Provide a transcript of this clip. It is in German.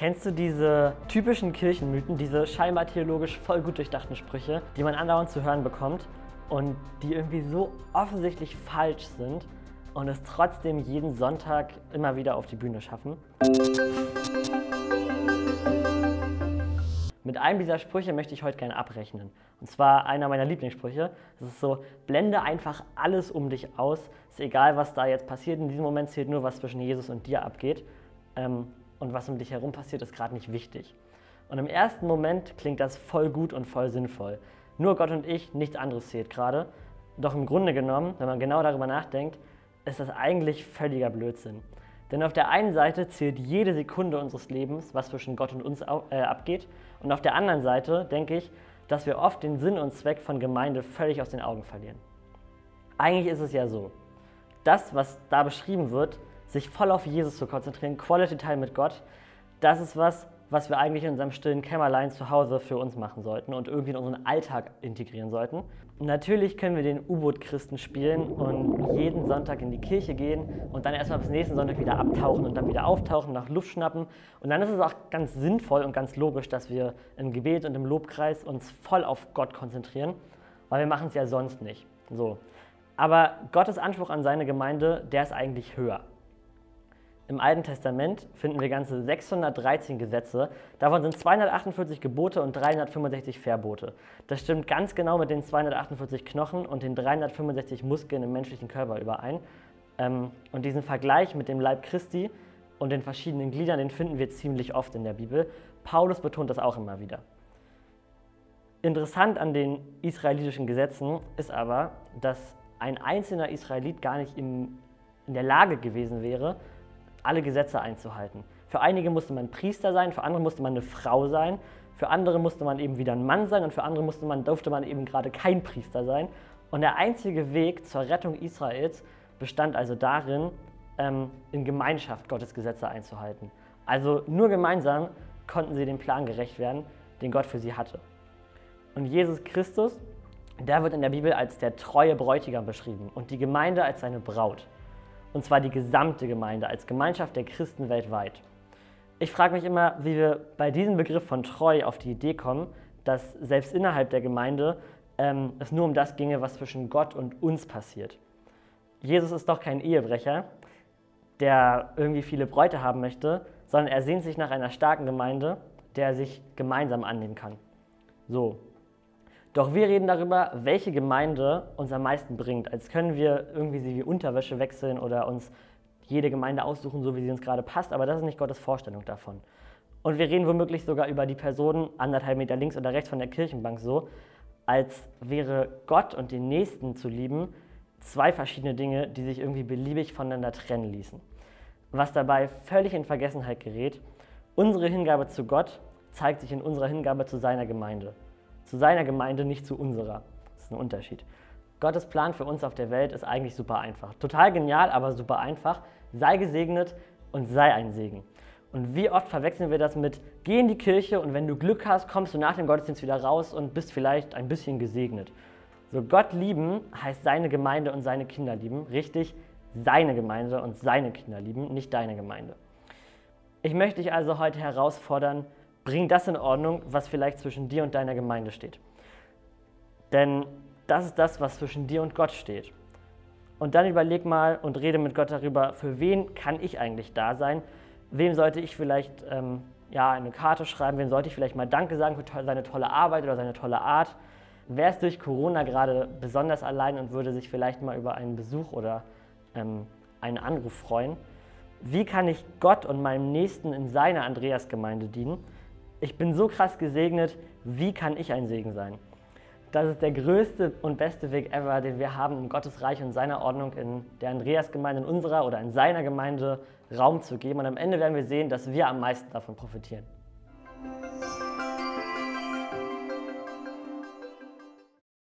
Kennst du diese typischen Kirchenmythen, diese scheinbar theologisch voll gut durchdachten Sprüche, die man andauernd zu hören bekommt und die irgendwie so offensichtlich falsch sind und es trotzdem jeden Sonntag immer wieder auf die Bühne schaffen? Mit einem dieser Sprüche möchte ich heute gerne abrechnen. Und zwar einer meiner Lieblingssprüche. Das ist so, blende einfach alles um dich aus. Ist egal, was da jetzt passiert. In diesem Moment zählt nur, was zwischen Jesus und dir abgeht. Ähm, und was um dich herum passiert, ist gerade nicht wichtig. Und im ersten Moment klingt das voll gut und voll sinnvoll. Nur Gott und ich, nichts anderes zählt gerade. Doch im Grunde genommen, wenn man genau darüber nachdenkt, ist das eigentlich völliger Blödsinn. Denn auf der einen Seite zählt jede Sekunde unseres Lebens, was zwischen Gott und uns äh, abgeht. Und auf der anderen Seite denke ich, dass wir oft den Sinn und Zweck von Gemeinde völlig aus den Augen verlieren. Eigentlich ist es ja so, das, was da beschrieben wird, sich voll auf Jesus zu konzentrieren, Quality Time mit Gott, das ist was, was wir eigentlich in unserem stillen Kämmerlein zu Hause für uns machen sollten und irgendwie in unseren Alltag integrieren sollten. Natürlich können wir den U-Boot-Christen spielen und jeden Sonntag in die Kirche gehen und dann erstmal bis nächsten Sonntag wieder abtauchen und dann wieder auftauchen, nach Luft schnappen. Und dann ist es auch ganz sinnvoll und ganz logisch, dass wir im Gebet und im Lobkreis uns voll auf Gott konzentrieren, weil wir machen es ja sonst nicht. So. Aber Gottes Anspruch an seine Gemeinde, der ist eigentlich höher. Im Alten Testament finden wir ganze 613 Gesetze. Davon sind 248 Gebote und 365 Verbote. Das stimmt ganz genau mit den 248 Knochen und den 365 Muskeln im menschlichen Körper überein. Ähm, und diesen Vergleich mit dem Leib Christi und den verschiedenen Gliedern, den finden wir ziemlich oft in der Bibel. Paulus betont das auch immer wieder. Interessant an den israelitischen Gesetzen ist aber, dass ein einzelner Israelit gar nicht in, in der Lage gewesen wäre, alle Gesetze einzuhalten. Für einige musste man Priester sein, für andere musste man eine Frau sein, für andere musste man eben wieder ein Mann sein und für andere musste man, durfte man eben gerade kein Priester sein. Und der einzige Weg zur Rettung Israels bestand also darin, ähm, in Gemeinschaft Gottes Gesetze einzuhalten. Also nur gemeinsam konnten sie dem Plan gerecht werden, den Gott für sie hatte. Und Jesus Christus, der wird in der Bibel als der treue Bräutigam beschrieben und die Gemeinde als seine Braut und zwar die gesamte Gemeinde als Gemeinschaft der Christen weltweit. Ich frage mich immer, wie wir bei diesem Begriff von treu auf die Idee kommen, dass selbst innerhalb der Gemeinde ähm, es nur um das ginge, was zwischen Gott und uns passiert. Jesus ist doch kein Ehebrecher, der irgendwie viele Bräute haben möchte, sondern er sehnt sich nach einer starken Gemeinde, der er sich gemeinsam annehmen kann. So, doch wir reden darüber, welche Gemeinde uns am meisten bringt, als können wir irgendwie sie wie Unterwäsche wechseln oder uns jede Gemeinde aussuchen, so wie sie uns gerade passt, aber das ist nicht Gottes Vorstellung davon. Und wir reden womöglich sogar über die Personen anderthalb Meter links oder rechts von der Kirchenbank so, als wäre Gott und den Nächsten zu lieben zwei verschiedene Dinge, die sich irgendwie beliebig voneinander trennen ließen. Was dabei völlig in Vergessenheit gerät, unsere Hingabe zu Gott zeigt sich in unserer Hingabe zu seiner Gemeinde zu seiner Gemeinde, nicht zu unserer. Das ist ein Unterschied. Gottes Plan für uns auf der Welt ist eigentlich super einfach. Total genial, aber super einfach. Sei gesegnet und sei ein Segen. Und wie oft verwechseln wir das mit, geh in die Kirche und wenn du Glück hast, kommst du nach dem Gottesdienst wieder raus und bist vielleicht ein bisschen gesegnet. So Gott lieben heißt seine Gemeinde und seine Kinder lieben. Richtig, seine Gemeinde und seine Kinder lieben, nicht deine Gemeinde. Ich möchte dich also heute herausfordern, bring das in Ordnung, was vielleicht zwischen dir und deiner Gemeinde steht. Denn das ist das, was zwischen dir und Gott steht. Und dann überleg mal und rede mit Gott darüber, für wen kann ich eigentlich da sein? Wem sollte ich vielleicht ähm, ja, eine Karte schreiben? Wem sollte ich vielleicht mal Danke sagen für seine tolle Arbeit oder seine tolle Art? Wer ist durch Corona gerade besonders allein und würde sich vielleicht mal über einen Besuch oder ähm, einen Anruf freuen? Wie kann ich Gott und meinem Nächsten in seiner Andreasgemeinde dienen? Ich bin so krass gesegnet, wie kann ich ein Segen sein? Das ist der größte und beste Weg ever, den wir haben, um Gottes Reich und seiner Ordnung in der Andreas-Gemeinde, in unserer oder in seiner Gemeinde Raum zu geben. Und am Ende werden wir sehen, dass wir am meisten davon profitieren.